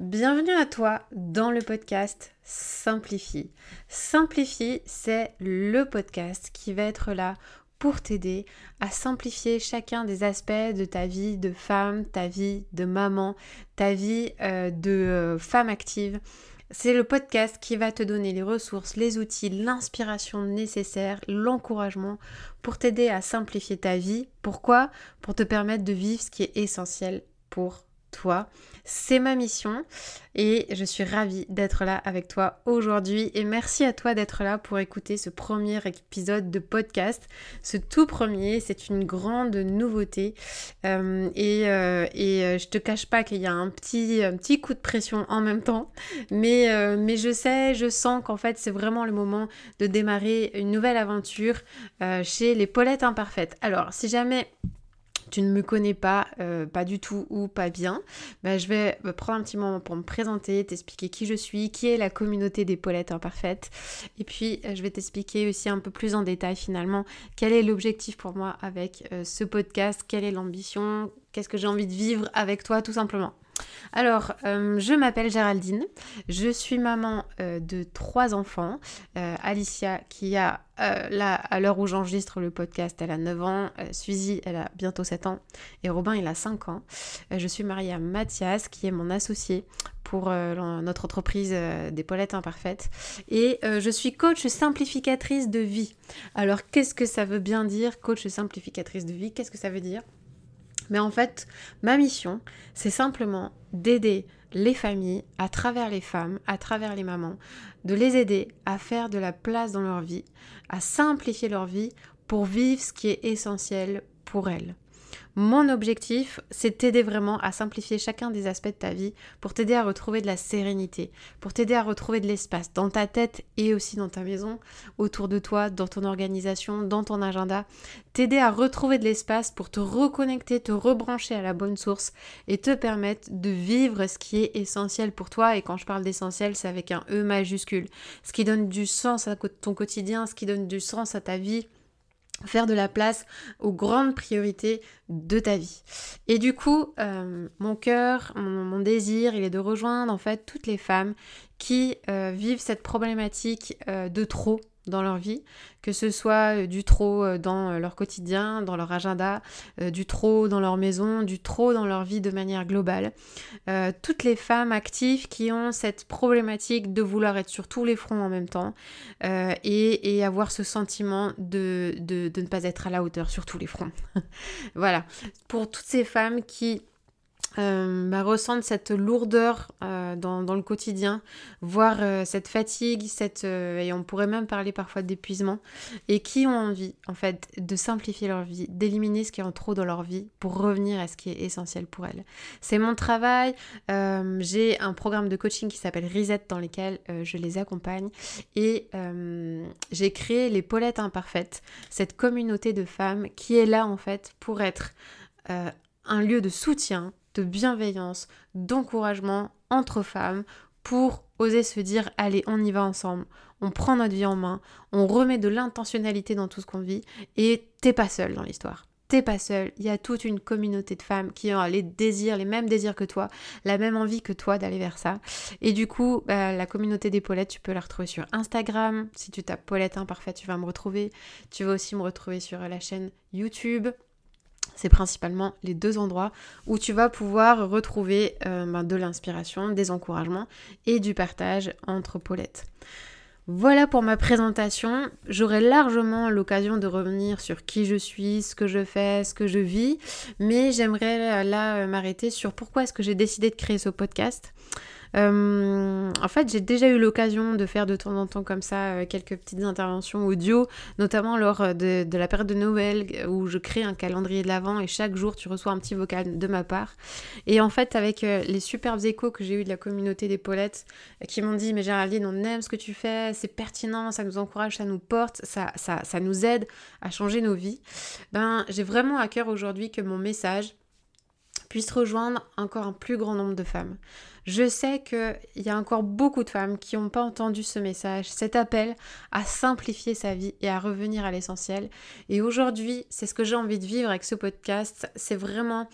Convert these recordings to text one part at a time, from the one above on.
Bienvenue à toi dans le podcast Simplifie. Simplifie, c'est le podcast qui va être là pour t'aider à simplifier chacun des aspects de ta vie de femme, ta vie de maman, ta vie euh, de euh, femme active. C'est le podcast qui va te donner les ressources, les outils, l'inspiration nécessaire, l'encouragement pour t'aider à simplifier ta vie. Pourquoi? Pour te permettre de vivre ce qui est essentiel pour toi. C'est ma mission et je suis ravie d'être là avec toi aujourd'hui et merci à toi d'être là pour écouter ce premier épisode de podcast. Ce tout premier, c'est une grande nouveauté euh, et, euh, et, euh, je te cache pas qu'il y a un petit, coup de pression en même temps, mais, mais je sais, je sens qu'en fait c'est vraiment le moment de démarrer une nouvelle aventure chez les Paulettes Imparfaites. Alors si jamais tu ne me connais pas, euh, pas du tout ou pas bien, bah, je vais prendre un petit moment pour me présenter, t'expliquer qui je suis, qui est la communauté des Paulettes imparfaites. Et puis, euh, je vais t'expliquer aussi un peu plus en détail finalement quel est l'objectif pour moi avec euh, ce podcast, quelle est l'ambition, qu'est-ce que j'ai envie de vivre avec toi tout simplement. Alors, euh, je m'appelle Géraldine, je suis maman euh, de trois enfants. Euh, Alicia, qui a, là, à l'heure où j'enregistre le podcast, elle a 9 ans. Suzy, elle a bientôt 7 ans. Et Robin, il a 5 ans. je suis mariée à Mathias, qui est mon associé pour notre entreprise des Paulettes Imparfaites. Et je suis coach simplificatrice de vie. Alors, qu'est-ce que ça veut bien dire, coach simplificatrice de vie? Qu'est-ce que ça veut dire? Mais en fait, ma mission, c'est simplement d'aider les familles, à travers les femmes, à travers les mamans, de les aider à faire de la place dans leur vie, à simplifier leur vie pour vivre ce qui est essentiel pour elles. Mon objectif, c'est t'aider vraiment à simplifier chacun des aspects de ta vie pour t'aider à retrouver de la sérénité, pour t'aider à retrouver de l'espace dans ta tête et aussi dans ta maison, autour de toi, dans ton organisation, dans ton agenda, t'aider à retrouver de l'espace pour te reconnecter, te rebrancher à la bonne source et te permettre de vivre ce qui est essentiel pour toi. Et quand je parle d'essentiel, c'est avec un E majuscule. Ce qui donne du sens à ton quotidien, ce qui donne du sens à ta vie faire de la place aux grandes priorités de ta vie. Et du coup, euh, mon cœur, mon, désir, il est de rejoindre en fait toutes les femmes qui euh, vivent cette problématique euh, de trop dans leur vie, que ce soit euh, du trop euh, dans euh, leur quotidien, dans leur agenda, du trop dans leur maison, du trop dans leur vie de manière globale. toutes les femmes actives qui ont cette problématique de vouloir être sur tous les fronts en même temps et, avoir ce sentiment de, de ne pas être à la hauteur sur tous les fronts. voilà, pour toutes ces femmes qui euh, bah, ressentent cette lourdeur euh, dans, le quotidien, voire euh, cette fatigue, cette, et on pourrait même parler parfois d'épuisement, et qui ont envie en fait de simplifier leur vie, d'éliminer ce qui est en trop dans leur vie pour revenir à ce qui est essentiel pour elles. C'est mon travail, j'ai un programme de coaching qui s'appelle Reset dans lequel je les accompagne, et j'ai créé les Paulettes Imparfaites, cette communauté de femmes qui est là en fait pour être un lieu de soutien, de bienveillance, d'encouragement entre femmes pour oser se dire allez on y va ensemble, on prend notre vie en main, on remet de l'intentionnalité dans tout ce qu'on vit et t'es pas seule dans l'histoire. T'es pas seule, il y a toute une communauté de femmes qui ont les désirs, les mêmes désirs que toi, la même envie que toi d'aller vers ça. Et du coup, bah, la communauté des Paulettes, tu peux la retrouver sur Instagram. Si tu tapes Paulette Imparfaite, tu vas me retrouver. Tu vas aussi me retrouver sur la chaîne YouTube. C'est principalement les deux endroits où tu vas pouvoir retrouver euh, ben, de l'inspiration, des encouragements et du partage entre Paulettes. Voilà pour ma présentation. J'aurai largement l'occasion de revenir sur qui je suis, ce que je fais, ce que je vis, mais j'aimerais là euh, m'arrêter sur pourquoi est-ce que j'ai décidé de créer ce podcast. Euh, en fait, j'ai déjà eu l'occasion de faire de temps en temps comme ça euh, quelques petites interventions audio, notamment lors euh, de, la période de Noël où je crée un calendrier de l'Avent et chaque jour tu reçois un petit vocal de ma part. Et en fait, avec les superbes échos que j'ai eu de la communauté des Paulettes qui m'ont dit Mais Géraldine, on aime ce que tu fais, c'est pertinent, ça nous encourage, ça nous porte, ça, ça, ça nous aide à changer nos vies. Ben, j'ai vraiment à cœur aujourd'hui que mon message puisse rejoindre encore un plus grand nombre de femmes. Je sais qu'il y a encore beaucoup de femmes qui n'ont pas entendu ce message, cet appel à simplifier sa vie et à revenir à l'essentiel. Et aujourd'hui, c'est ce que j'ai envie de vivre avec ce podcast, c'est vraiment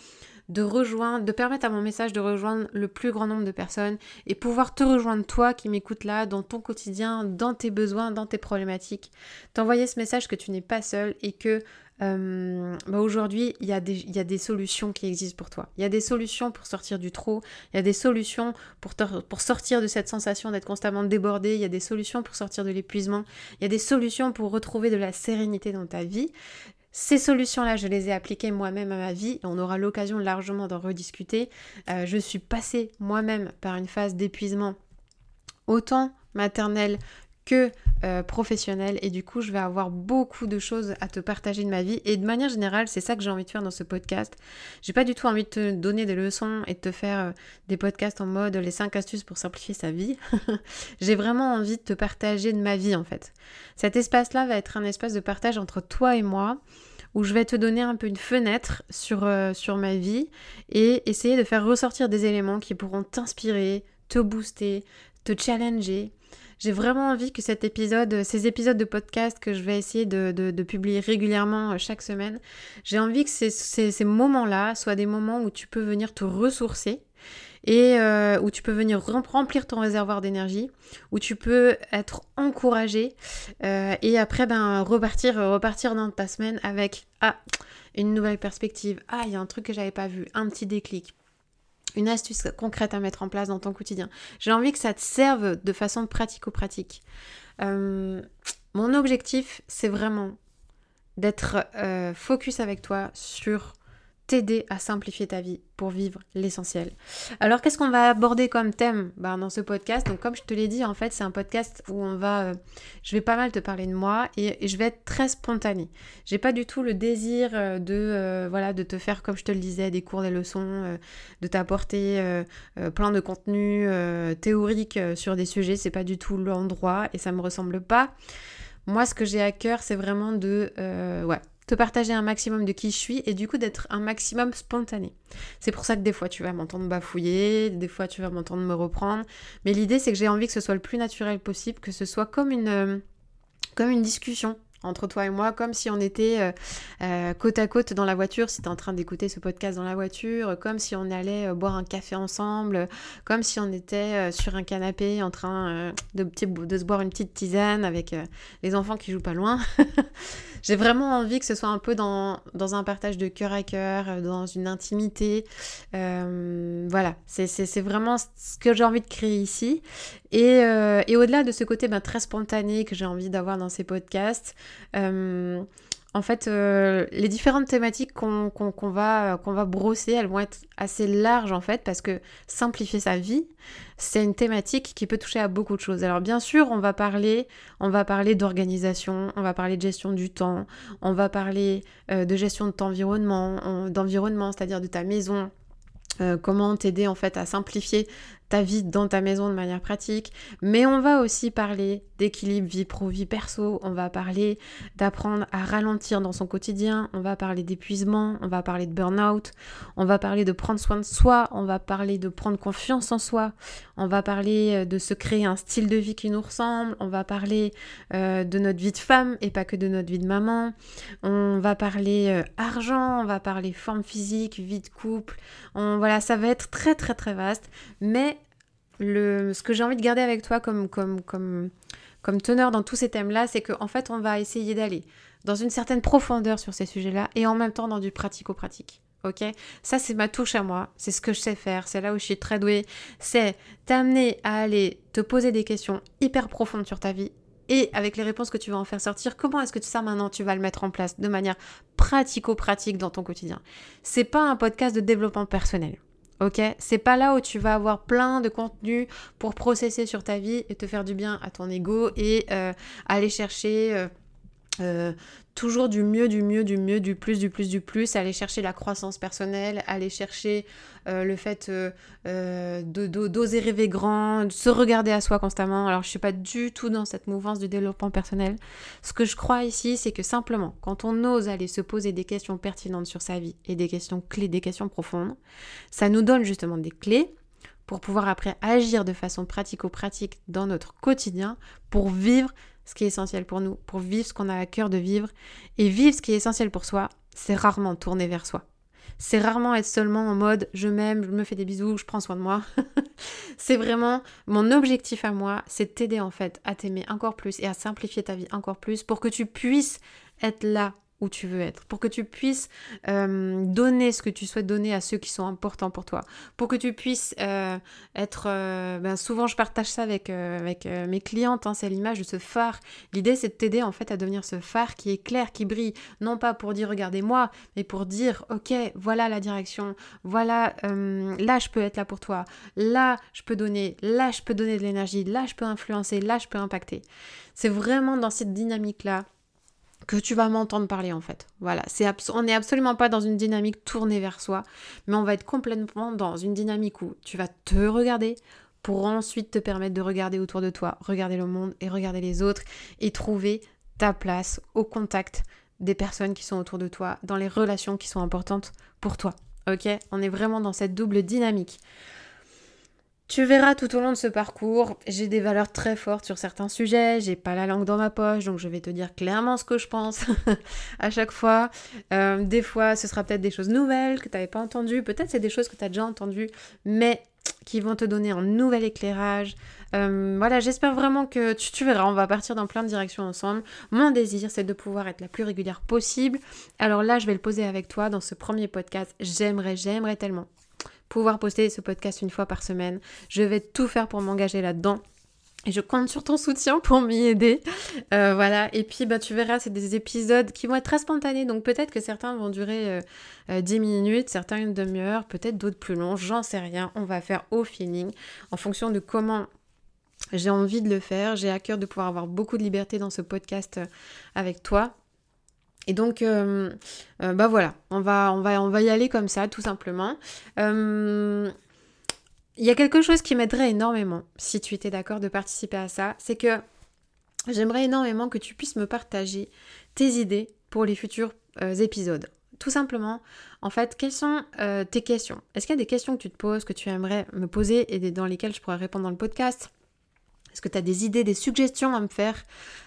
de rejoindre, de permettre à mon message de rejoindre le plus grand nombre de personnes et pouvoir te rejoindre toi qui m'écoutes là, dans ton quotidien, dans tes besoins, dans tes problématiques. T'envoyer ce message que tu n'es pas seul et que euh, bah aujourd'hui, il y, a des, solutions qui existent pour toi. Il y a des solutions pour sortir du trou, il y a des solutions pour, sortir de cette sensation d'être constamment débordé, il y a des solutions pour sortir de l'épuisement, il y a des solutions pour retrouver de la sérénité dans ta vie. Ces solutions-là, je les ai appliquées moi-même à ma vie. On aura l'occasion largement d'en rediscuter. Euh, je suis passée moi-même par une phase d'épuisement autant maternelle que euh, professionnel. Et du coup je vais avoir beaucoup de choses à te partager de ma vie. Et de manière générale c'est ça que j'ai envie de faire dans ce podcast. J'ai pas du tout envie de te donner des leçons et de te faire euh, des podcasts en mode les 5 astuces pour simplifier sa vie. J'ai vraiment envie de te partager de ma vie en fait. Cet espace là va être un espace de partage entre toi et moi où je vais te donner un peu une fenêtre sur, euh, sur ma vie et essayer de faire ressortir des éléments qui pourront t'inspirer, te booster, te challenger j'ai vraiment envie que cet épisode, ces épisodes de podcast que je vais essayer de, publier régulièrement euh, chaque semaine, j'ai envie que ces, moments-là soient des moments où tu peux venir te ressourcer et euh, où tu peux venir remplir ton réservoir d'énergie, où tu peux être encouragé euh, et après ben repartir repartir dans ta semaine avec ah une nouvelle perspective, ah il y a un truc que j'avais pas vu, un petit déclic, une astuce concrète à mettre en place dans ton quotidien. J'ai envie que ça te serve de façon pratico-pratique. Euh, mon objectif, c'est vraiment d'être euh, focus avec toi sur t'aider à simplifier ta vie pour vivre l'essentiel. Alors qu'est-ce qu'on va aborder comme thème ben, dans ce podcast? Donc comme je te l'ai dit, en fait c'est un podcast où on va, euh, je vais pas mal te parler de moi et, je vais être très spontanée. J'ai pas du tout le désir euh, de euh, voilà de te faire comme je te le disais des cours, des leçons, de t'apporter plein de contenu théorique sur des sujets. C'est pas du tout l'endroit et ça me ressemble pas. Moi, ce que j'ai à cœur, c'est vraiment de ouais, te partager un maximum de qui je suis et du coup d'être un maximum spontané. C'est pour ça que des fois tu vas m'entendre bafouiller, des fois tu vas m'entendre me reprendre, mais l'idée c'est que j'ai envie que ce soit le plus naturel possible, que ce soit comme une, euh, comme une discussion entre toi et moi, comme si on était euh, euh, côte à côte dans la voiture, si tu es en train d'écouter ce podcast dans la voiture, comme si on allait boire un café ensemble, comme si on était sur un canapé en train de, de, se boire une petite tisane avec les enfants qui jouent pas loin. j'ai vraiment envie que ce soit un peu dans, dans un partage de cœur à cœur, dans une intimité. voilà, c'est vraiment ce que j'ai envie de créer ici. Et, et au-delà de ce côté ben, très spontané que j'ai envie d'avoir dans ces podcasts, euh, en fait, euh, les différentes thématiques qu'on va, qu'on va brosser, elles vont être assez larges en fait, parce que simplifier sa vie, c'est une thématique qui peut toucher à beaucoup de choses. Alors bien sûr, on va parler, d'organisation, on va parler de gestion du temps, on va parler euh, de gestion de ton environnement, c'est-à-dire de ta maison, comment t'aider en fait à simplifier ta vie dans ta maison de manière pratique, mais on va aussi parler d'équilibre vie pro vie perso, on va parler d'apprendre à ralentir dans son quotidien, on va parler d'épuisement, on va parler de burn-out, on va parler de prendre soin de soi, on va parler de prendre confiance en soi, on va parler euh, de se créer un style de vie qui nous ressemble, on va parler euh, de notre vie de femme et pas que de notre vie de maman, on va parler euh, argent, on va parler forme physique, vie de couple, on, voilà, ça va être très très très vaste, mais ce que j'ai envie de garder avec toi comme, comme, comme, comme teneur dans tous ces thèmes-là, c'est qu'en fait, on va essayer d'aller dans une certaine profondeur sur ces sujets-là et en même temps dans du pratico-pratique. Ok? Ça, c'est ma touche à moi. C'est ce que je sais faire. C'est là où je suis très douée. C'est t'amener à aller te poser des questions hyper profondes sur ta vie et avec les réponses que tu vas en faire sortir, comment est-ce que ça maintenant tu vas le mettre en place de manière pratico-pratique dans ton quotidien? C'est pas un podcast de développement personnel. Ok, c'est pas là où tu vas avoir plein de contenu pour processer sur ta vie et te faire du bien à ton ego et euh, aller chercher euh, euh, toujours du mieux, du mieux, du mieux, du plus, du plus, du plus, aller chercher la croissance personnelle, aller chercher euh, le fait euh, d'oser rêver grand, de se regarder à soi constamment. Alors je suis pas du tout dans cette mouvance du développement personnel. Ce que je crois ici, c'est que simplement, quand on ose aller se poser des questions pertinentes sur sa vie et des questions clés, des questions profondes, ça nous donne justement des clés pour pouvoir après agir de façon pratico-pratique dans notre quotidien pour vivre ce qui est essentiel pour nous, pour vivre ce qu'on a à cœur de vivre. Et vivre ce qui est essentiel pour soi, c'est rarement tourner vers soi. C'est rarement être seulement en mode je m'aime, je me fais des bisous, je prends soin de moi. c'est vraiment mon objectif à moi, c'est t'aider en fait à t'aimer encore plus et à simplifier ta vie encore plus pour que tu puisses être là où tu veux être, pour que tu puisses euh, donner ce que tu souhaites donner à ceux qui sont importants pour toi, pour que tu puisses euh, être... Euh, ben souvent je partage ça avec, mes clientes, hein, c'est l'image de ce phare. L'idée c'est de t'aider en fait à devenir ce phare qui est clair, qui brille, non pas pour dire regardez-moi, mais pour dire ok, voilà la direction, voilà, là je peux être là pour toi, là je peux donner, là je peux donner de l'énergie, là je peux influencer, là je peux impacter. C'est vraiment dans cette dynamique-là que tu vas m'entendre parler en fait. Voilà, c'est on n'est absolument pas dans une dynamique tournée vers soi, mais on va être complètement dans une dynamique où tu vas te regarder pour ensuite te permettre de regarder autour de toi, regarder le monde et regarder les autres et trouver ta place au contact des personnes qui sont autour de toi, dans les relations qui sont importantes pour toi. Ok? On est vraiment dans cette double dynamique. Tu verras tout au long de ce parcours, j'ai des valeurs très fortes sur certains sujets, j'ai pas la langue dans ma poche, donc je vais te dire clairement ce que je pense à chaque fois. Euh, des fois, ce sera peut-être des choses nouvelles que tu n'avais pas entendues, peut-être c'est des choses que tu as déjà entendues, mais qui vont te donner un nouvel éclairage. Euh, voilà, j'espère vraiment que tu, tu, verras, on va partir dans plein de directions ensemble. Mon désir, c'est de pouvoir être la plus régulière possible. Alors là, je vais le poser avec toi dans ce premier podcast. J'aimerais, j'aimerais tellement pouvoir poster ce podcast une fois par semaine. Je vais tout faire pour m'engager là-dedans. Et je compte sur ton soutien pour m'y aider. Euh, voilà. Et puis, bah, tu verras, c'est des épisodes qui vont être très spontanés. Donc, peut-être que certains vont durer 10 euh, euh, minutes, certains une demi-heure, peut-être d'autres plus longs. J'en sais rien. On va faire au feeling en fonction de comment j'ai envie de le faire. J'ai à cœur de pouvoir avoir beaucoup de liberté dans ce podcast avec toi. Et donc, euh, euh, bah voilà, on va, on, va, on va y aller comme ça, tout simplement. Euh, il y a quelque chose qui m'aiderait énormément, si tu étais d'accord de participer à ça, c'est que j'aimerais énormément que tu puisses me partager tes idées pour les futurs épisodes. Tout simplement, en fait, quelles sont tes questions? Est-ce qu'il y a des questions que tu te poses, que tu aimerais me poser et dans lesquelles je pourrais répondre dans le podcast? Est-ce que tu as des idées, des suggestions à me faire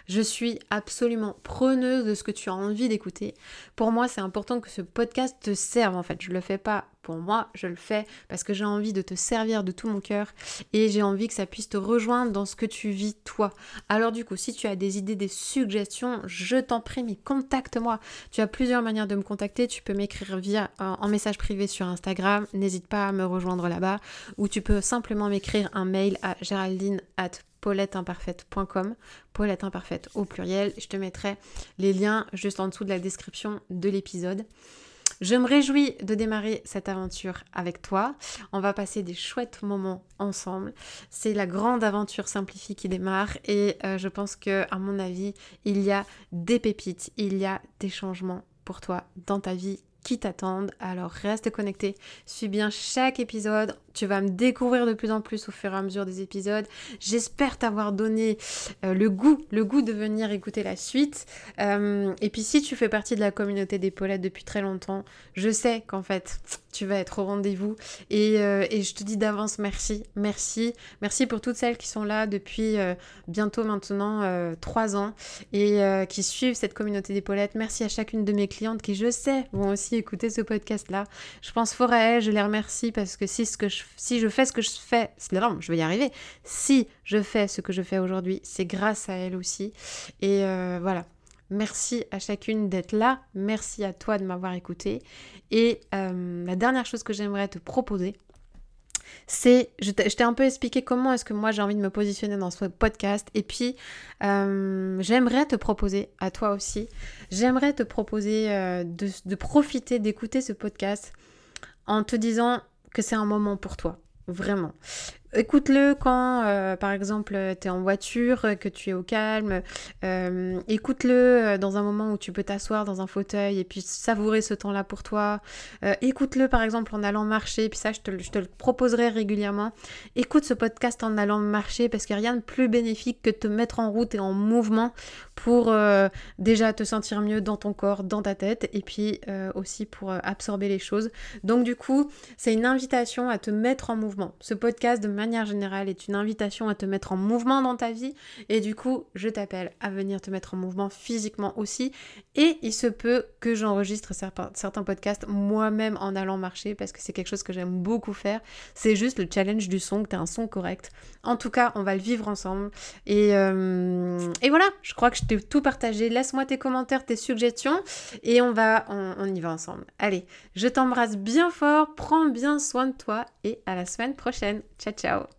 Je suis absolument preneuse de ce que tu as envie d'écouter. Pour moi, c'est important que ce podcast te serve en fait. Je ne le fais pas pour moi, je le fais parce que j'ai envie de te servir de tout mon cœur et j'ai envie que ça puisse te rejoindre dans ce que tu vis toi. Alors du coup, si tu as des idées, des suggestions, je t'en prie, mais contacte-moi. Tu as plusieurs manières de me contacter. Tu peux m'écrire via en message privé sur Instagram. N'hésite pas à me rejoindre là-bas ou tu peux simplement m'écrire un mail à géraldine at pauletteimparfaite.com, Paulette imparfaite au pluriel. Je te mettrai les liens juste en dessous de la description de l'épisode. Je me réjouis de démarrer cette aventure avec toi. On va passer des chouettes moments ensemble. C'est la grande aventure simplifiée qui démarre et euh, je pense que, à mon avis, il y a des pépites, il y a des changements pour toi dans ta vie qui t'attendent. Alors reste connecté, suis bien chaque épisode. Tu vas me découvrir de plus en plus au fur et à mesure des épisodes. J'espère t'avoir donné euh, le goût, le goût de venir écouter la suite. Euh, et puis si tu fais partie de la communauté des Paulettes depuis très longtemps, je sais qu'en fait tu vas être au rendez-vous. Et, euh, et je te dis d'avance merci, merci, merci pour toutes celles qui sont là depuis bientôt maintenant trois ans et qui suivent cette communauté des Paulettes. Merci à chacune de mes clientes qui, je sais, vont aussi écouter ce podcast-là. Je pense fort à elles, je les remercie parce que si ce que je si je fais ce que je fais, je vais y arriver. Si je fais ce que je fais aujourd'hui, c'est grâce à elle aussi. Et euh, voilà. Merci à chacune d'être là. Merci à toi de m'avoir écouté. Et euh, la dernière chose que j'aimerais te proposer, c'est, je t'ai un peu expliqué comment est-ce que moi j'ai envie de me positionner dans ce podcast. Et puis, euh, j'aimerais te proposer, à toi aussi, j'aimerais te proposer de profiter, d'écouter ce podcast en te disant, que c'est un moment pour toi, vraiment. Écoute-le quand, euh, par exemple, tu es en voiture, que tu es au calme. Euh, écoute-le euh, dans un moment où tu peux t'asseoir dans un fauteuil et puis savourer ce temps-là pour toi. Écoute-le, par exemple, en allant marcher. Puis ça, je te, je te, le proposerai régulièrement. Écoute ce podcast en allant marcher parce qu'il n'y a rien de plus bénéfique que de te mettre en route et en mouvement pour déjà te sentir mieux dans ton corps, dans ta tête et puis aussi pour absorber les choses. Donc, du coup, c'est une invitation à te mettre en mouvement. Ce podcast de manière générale est une invitation à te mettre en mouvement dans ta vie. Et du coup, je t'appelle à venir te mettre en mouvement physiquement aussi. Et il se peut que j'enregistre certains podcasts moi-même en allant marcher parce que c'est quelque chose que j'aime beaucoup faire. C'est juste le challenge du son, que tu as un son correct. En tout cas, on va le vivre ensemble. Et, euh, et voilà, je crois que je t'ai tout partagé. Laisse-moi tes commentaires, tes suggestions et on va, on y va ensemble. Allez, je t'embrasse bien fort, prends bien soin de toi et à la semaine prochaine. Ciao ciao out.